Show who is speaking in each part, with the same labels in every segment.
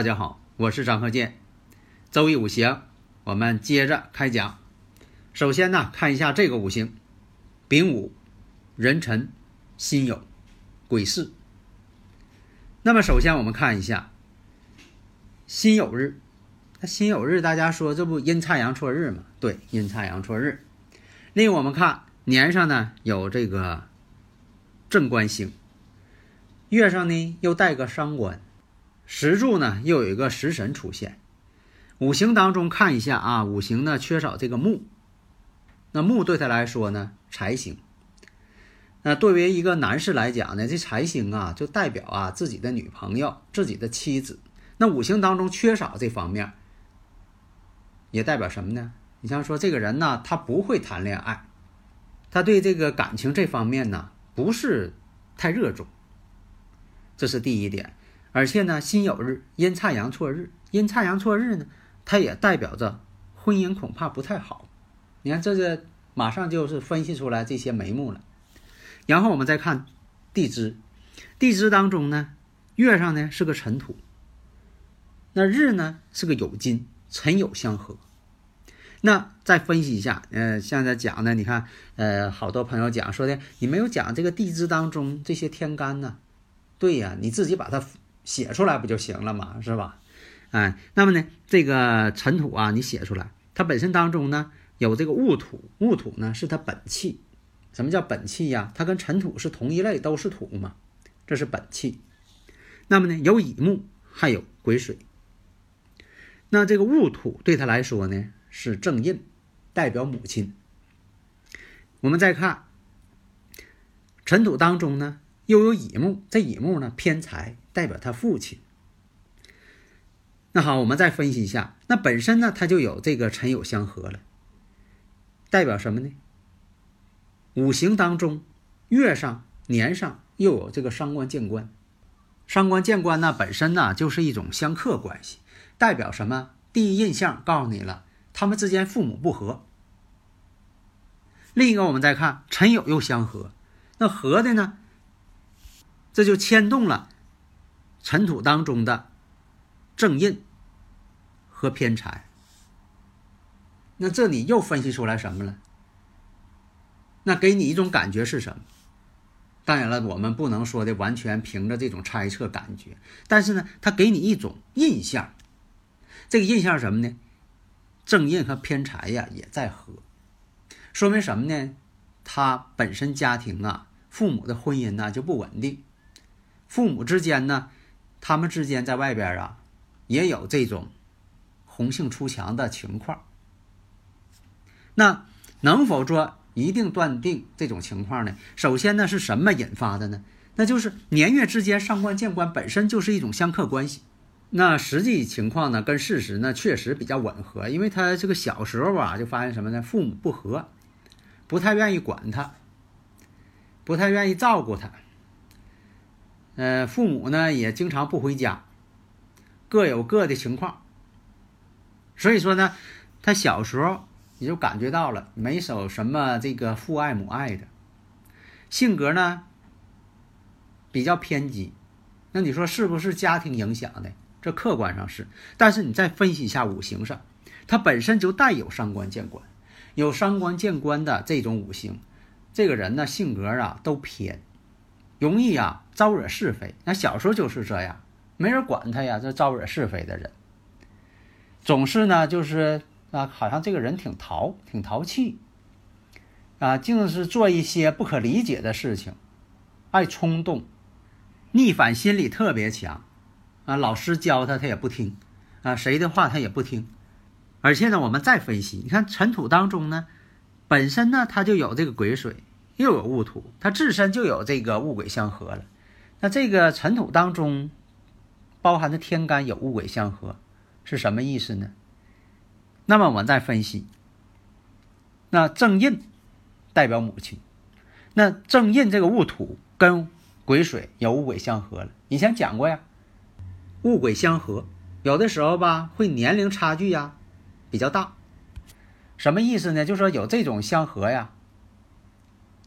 Speaker 1: 大家好，我是张鹤剑。周易五行，我们接着开讲。首先呢，看一下这个五行：丙午、壬辰、辛酉、癸巳。那么首先我们看一下辛酉日，那辛酉日大家说这不阴差阳错日吗？对，阴差阳错日。另我们看年上呢有这个正官星，月上呢又带个伤官，石柱呢又有一个食神出现。五行当中看一下啊，五行呢缺少这个木，那木对他来说呢财星。那对于一个男士来讲呢，这财星啊，就代表啊自己的女朋友、自己的妻子。那五行当中缺少这方面，也代表什么呢？你像说这个人呢，他不会谈恋爱，他对这个感情这方面呢，不是太热衷。这是第一点。而且呢，辛酉日阴差阳错日，阴差阳错日呢，它也代表着婚姻恐怕不太好。你看这个马上就是分析出来这些眉目了。然后我们再看地支，地支当中呢，月上呢是个辰土，那日呢是个酉金，辰酉相合。那再分析一下，呃，现在讲的，你看，呃，好多朋友讲说的，你没有讲这个地支当中这些天干呢？对呀，你自己把它写出来不就行了嘛，是吧？哎，那么呢，这个尘土啊，你写出来，它本身当中呢有这个戊土，戊土呢是它本气。什么叫本气呀？它跟尘土是同一类，都是土嘛，这是本气。那么呢，有乙木，还有癸水。那这个戊土对他来说呢是正印，代表母亲。我们再看尘土当中呢又有乙木，这乙木呢偏财，代表他父亲。那好，我们再分析一下，那本身呢它就有这个辰酉相合了，代表什么呢？五行当中，月上、年上又有这个伤官见官，伤官见官呢本身呢就是一种相克关系，代表什么？第一印象告诉你了，他们之间父母不和。另一个我们再看辰酉又相合，那合的呢，这就牵动了尘土当中的正印和偏财。那这里又分析出来什么了？那给你一种感觉是什么？当然了，我们不能说的完全凭着这种猜测感觉，但是呢，它给你一种印象。这个印象是什么呢？正印和偏财呀也在合，说明什么呢？他本身家庭啊，父母的婚姻呢就不稳定，父母之间呢，他们之间在外边啊也有这种红杏出墙的情况。那能否说？一定断定这种情况呢？首先呢，是什么引发的呢？那就是年月之间上官见官本身就是一种相克关系。那实际情况呢，跟事实呢确实比较吻合。因为他这个小时候啊，就发现什么呢？父母不和，不太愿意管他，不太愿意照顾他。呃，父母呢也经常不回家，各有各的情况。所以说呢，他小时候。你就感觉到了没有什么这个父爱母爱的性格呢，比较偏激。那你说是不是家庭影响的？这客观上是。但是你再分析一下五行上，它本身就带有伤官见官，有伤官见官的这种五行，这个人呢性格啊都偏，容易啊招惹是非。那小时候就是这样，没人管他呀，这招惹是非的人，总是呢就是。啊，好像这个人挺淘，挺淘气，啊，净是做一些不可理解的事情，爱冲动，逆反心理特别强，啊，老师教他他也不听，啊，谁的话他也不听，而且呢，我们再分析，你看尘土当中呢，本身呢它就有这个癸水，又有戊土，它自身就有这个戊癸相合了。那这个尘土当中包含的天干有戊癸相合，是什么意思呢？那么我们再分析，那正印代表母亲，那正印这个戊土跟癸水有戊癸相合了。以前讲过呀，戊癸相合，有的时候吧会年龄差距呀。比较大，什么意思呢？就是说有这种相合呀，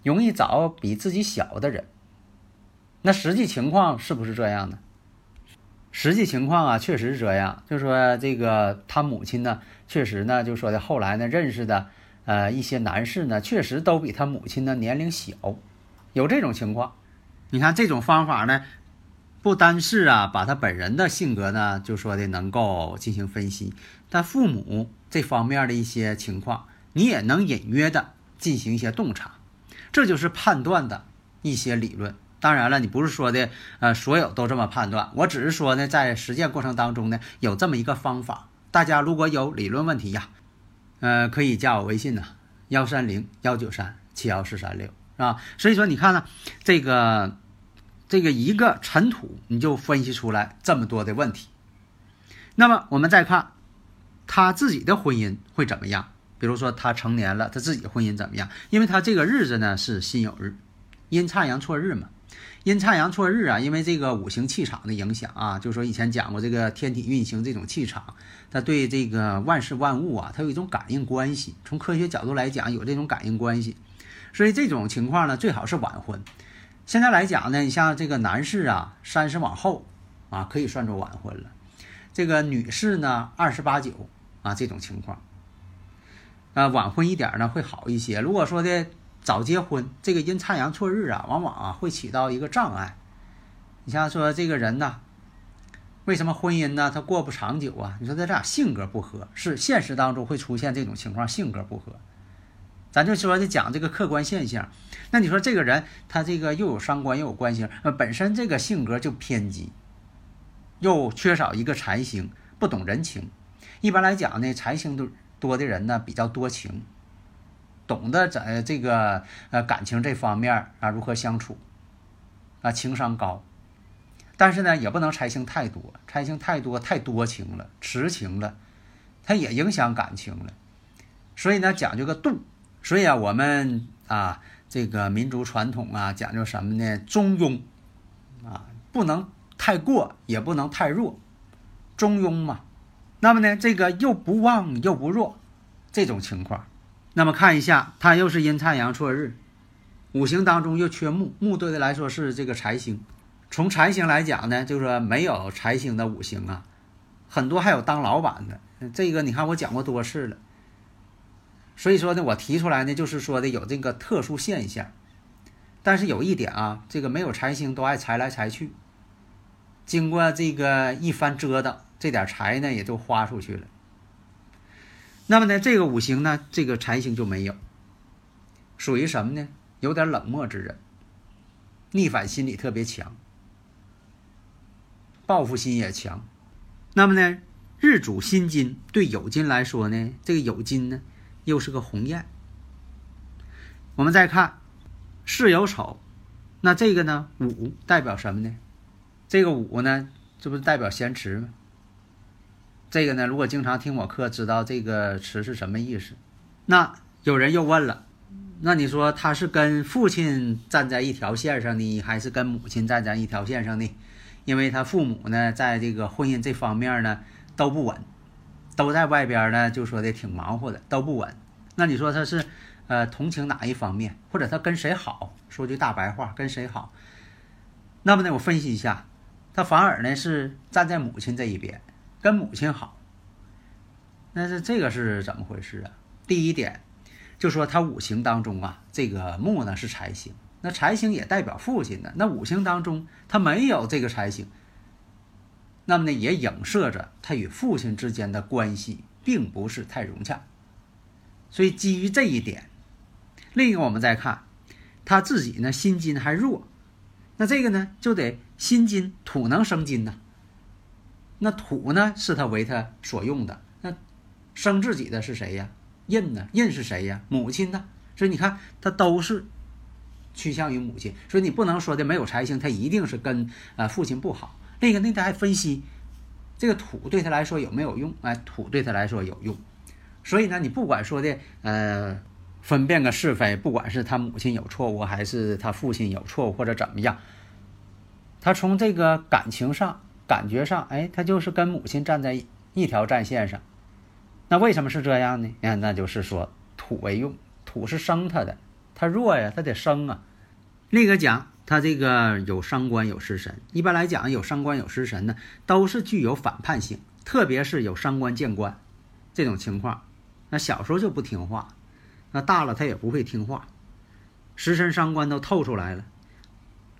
Speaker 1: 容易找比自己小的人。那实际情况是不是这样呢？实际情况啊，确实是这样。就说这个他母亲呢，确实呢，就说的后来呢认识的呃一些男士呢，确实都比他母亲呢年龄小，有这种情况。你看这种方法呢。不单是啊，把他本人的性格呢，就说的能够进行分析，但父母这方面的一些情况，你也能隐约的进行一些洞察，这就是判断的一些理论。当然了，你不是说的呃所有都这么判断，我只是说呢，在实践过程当中呢，有这么一个方法。大家如果有理论问题呀，呃，可以加我微信呢，幺三零幺九三七幺四三六，是吧？所以说你看呢，这个。这个一个尘土，你就分析出来这么多的问题。那么我们再看他自己的婚姻会怎么样？比如说他成年了，他自己婚姻怎么样？因为他这个日子呢是辛酉日，阴差阳错日嘛。阴差阳错日啊，因为这个五行气场的影响啊，就说以前讲过这个天体运行这种气场，它对这个万事万物啊，它有一种感应关系。从科学角度来讲，有这种感应关系，所以这种情况呢，最好是晚婚。现在来讲呢，你像这个男士啊，三十往后啊，可以算作晚婚了。这个女士呢，二十八九啊，这种情况，啊，晚婚一点呢会好一些。如果说的早结婚，这个阴差阳错日啊，往往啊会起到一个障碍。你像说这个人呢，为什么婚姻呢他过不长久啊？你说他俩性格不合，是现实当中会出现这种情况，性格不合。咱就说的讲这个客观现象，那你说这个人他这个又有伤官又有官星，呃，本身这个性格就偏激，又缺少一个财星，不懂人情。一般来讲呢，财星多多的人呢比较多情，懂得在这个呃感情这方面啊如何相处，啊情商高，但是呢也不能财星太多，财星太多太多情了，痴情了，它也影响感情了。所以呢讲究个度。所以啊，我们啊，这个民族传统啊，讲究什么呢？中庸啊，不能太过，也不能太弱，中庸嘛。那么呢，这个又不旺又不弱，这种情况。那么看一下，它又是阴差阳错日，五行当中又缺木，木对的来说是这个财星。从财星来讲呢，就是说没有财星的五行啊，很多还有当老板的。这个你看我讲过多次了。所以说呢，我提出来呢，就是说的有这个特殊现象，但是有一点啊，这个没有财星都爱财来财去，经过这个一番折腾，这点财呢也就花出去了。那么呢，这个五行呢，这个财星就没有，属于什么呢？有点冷漠之人，逆反心理特别强，报复心也强。那么呢，日主辛金对酉金来说呢，这个酉金呢。又是个鸿雁。我们再看巳酉丑，那这个呢？午代表什么呢？这个五呢，这不是代表咸池吗？这个呢，如果经常听我课，知道这个词是什么意思。那有人又问了，那你说他是跟父亲站在一条线上呢，还是跟母亲站在一条线上呢？因为他父母呢，在这个婚姻这方面呢，都不稳。都在外边呢，就说的挺忙活的，都不稳。那你说他是，呃，同情哪一方面，或者他跟谁好？说句大白话，跟谁好？那么呢，我分析一下，他反而呢是站在母亲这一边，跟母亲好。那是这个是怎么回事啊？第一点，就说他五行当中啊，这个木呢是财星，那财星也代表父亲呢。那五行当中他没有这个财星。那么呢，也影射着他与父亲之间的关系并不是太融洽，所以基于这一点，另一个我们再看他自己呢，心金还弱，那这个呢就得心金土能生金呐，那土呢是他为他所用的，那生自己的是谁呀？印呢？印是谁呀？母亲呢？所以你看，他都是趋向于母亲。所以你不能说的没有财星，他一定是跟呃父亲不好。那个，那他还分析这个土对他来说有没有用？哎，土对他来说有用。所以呢，你不管说的呃分辨个是非，不管是他母亲有错误，还是他父亲有错误，或者怎么样，他从这个感情上、感觉上，哎，他就是跟母亲站在一条战线上。那为什么是这样呢？啊，那就是说土为用，土是生他的，他弱呀，他得生啊。那个讲他这个有伤官有食神，一般来讲有伤官有食神呢，都是具有反叛性，特别是有伤官见官这种情况，那小时候就不听话，那大了他也不会听话，食神伤官都透出来了，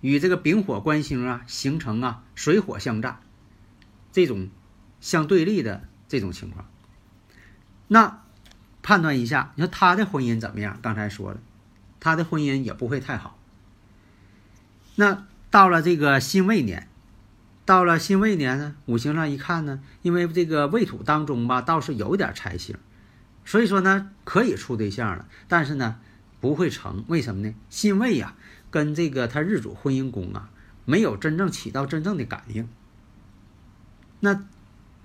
Speaker 1: 与这个丙火官星啊形成啊水火相战，这种相对立的这种情况。那判断一下，你说他的婚姻怎么样？刚才说了，他的婚姻也不会太好。那到了这个辛未年，到了辛未年呢，五行上一看呢，因为这个未土当中吧，倒是有点财星，所以说呢，可以处对象了。但是呢，不会成，为什么呢？辛未呀，跟这个他日主婚姻宫啊，没有真正起到真正的感应。那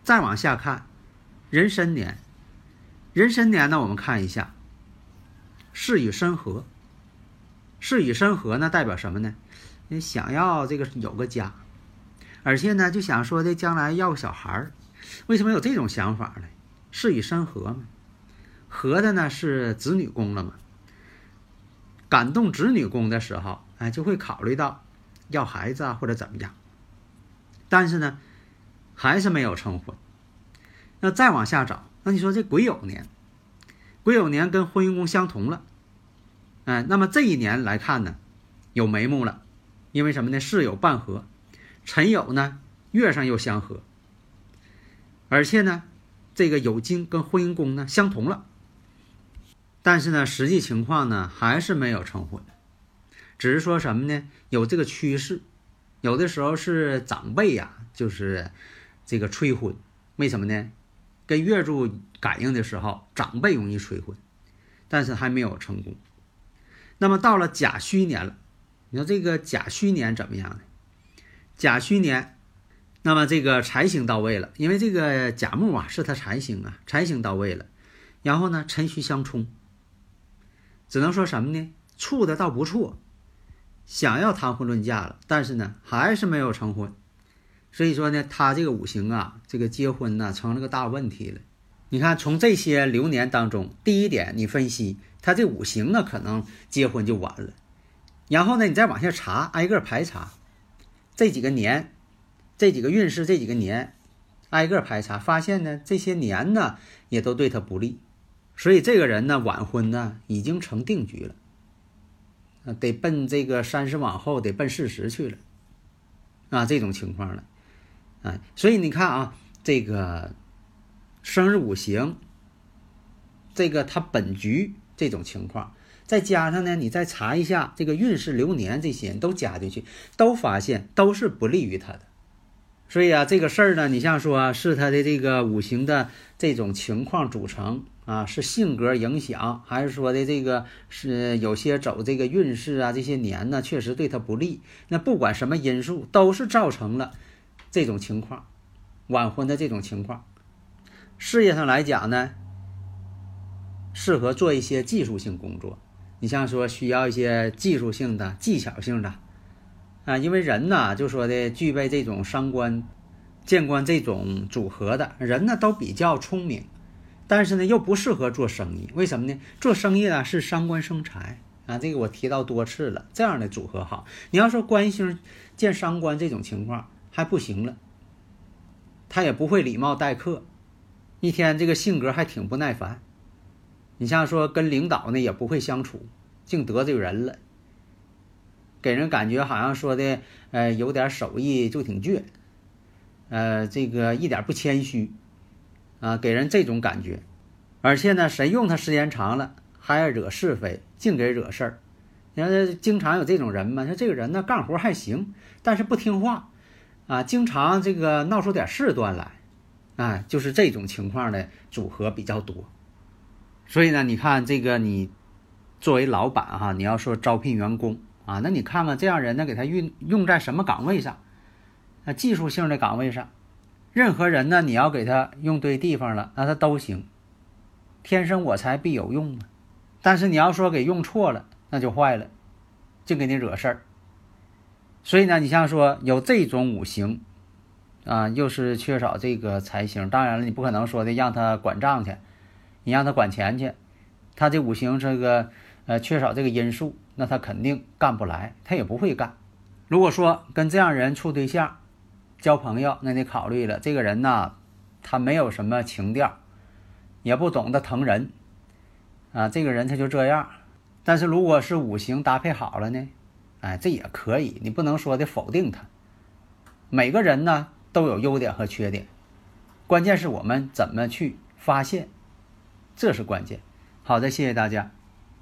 Speaker 1: 再往下看，壬申年。壬申年呢，我们看一下，事与申合。事与申合呢，代表什么呢？你想要这个有个家，而且呢，就想说的将来要个小孩儿。为什么有这种想法呢？事与申合嘛，合的呢是子女宫了嘛。感动子女宫的时候，哎，就会考虑到要孩子啊，或者怎么样。但是呢，还是没有成婚。那再往下找。那你说这癸酉年，癸酉年跟婚姻宫相同了，哎，那么这一年来看呢，有眉目了，因为什么呢？巳酉半合，辰酉呢月上又相合，而且呢，这个酉金跟婚姻宫呢相同了，但是呢，实际情况呢还是没有成婚，只是说什么呢？有这个趋势，有的时候是长辈呀，就是这个催婚，为什么呢？跟月柱感应的时候，长辈容易催婚，但是还没有成功。那么到了甲戌年了，你说这个甲戌年怎么样呢？甲戌年，那么这个财星到位了，因为这个甲木啊是他财星啊，财星到位了。然后呢，辰戌相冲，只能说什么呢？处的倒不错，想要谈婚论嫁了，但是呢，还是没有成婚。所以说呢，他这个五行啊，这个结婚呢成了个大问题了。你看，从这些流年当中，第一点你分析他这五行呢，可能结婚就晚了。然后呢，你再往下查，挨个排查这几个年，这几个运势，这几个年，挨个排查，发现呢，这些年呢也都对他不利。所以这个人呢，晚婚呢已经成定局了，得奔这个三十往后，得奔四十去了啊，这种情况了。哎，所以你看啊，这个生日五行，这个他本局这种情况，再加上呢，你再查一下这个运势流年这些都加进去，都发现都是不利于他的。所以啊，这个事儿呢，你像说是他的这个五行的这种情况组成啊，是性格影响，还是说的这个是有些走这个运势啊，这些年呢确实对他不利。那不管什么因素，都是造成了。这种情况，晚婚的这种情况，事业上来讲呢，适合做一些技术性工作。你像说需要一些技术性的、技巧性的啊，因为人呢，就说的具备这种伤官、见官这种组合的人呢，都比较聪明，但是呢，又不适合做生意。为什么呢？做生意呢是伤官生财啊，这个我提到多次了。这样的组合好。你要说官星见伤官这种情况。还不行了，他也不会礼貌待客，一天这个性格还挺不耐烦。你像说跟领导呢也不会相处，净得罪人了，给人感觉好像说的呃有点手艺就挺倔，呃这个一点不谦虚，啊给人这种感觉。而且呢，谁用他时间长了，还爱惹是非，净给惹事儿。你看经常有这种人嘛，说这个人呢干活还行，但是不听话。啊，经常这个闹出点事端来，哎，就是这种情况的组合比较多。所以呢，你看这个你作为老板哈，你要说招聘员工啊，那你看看这样人呢，给他用用在什么岗位上？啊技术性的岗位上，任何人呢，你要给他用对地方了，那他都行。天生我材必有用嘛。但是你要说给用错了，那就坏了，净给你惹事儿。所以呢，你像说有这种五行，啊，又是缺少这个财星，当然了，你不可能说的让他管账去，你让他管钱去，他这五行这个呃缺少这个因素，那他肯定干不来，他也不会干。如果说跟这样人处对象、交朋友，那得考虑了，这个人呢，他没有什么情调，也不懂得疼人。啊，这个人他就这样，但是如果是五行搭配好了呢，哎，这也可以，你不能说的否定他。每个人呢都有优点和缺点，关键是我们怎么去发现，这是关键。好的，谢谢大家。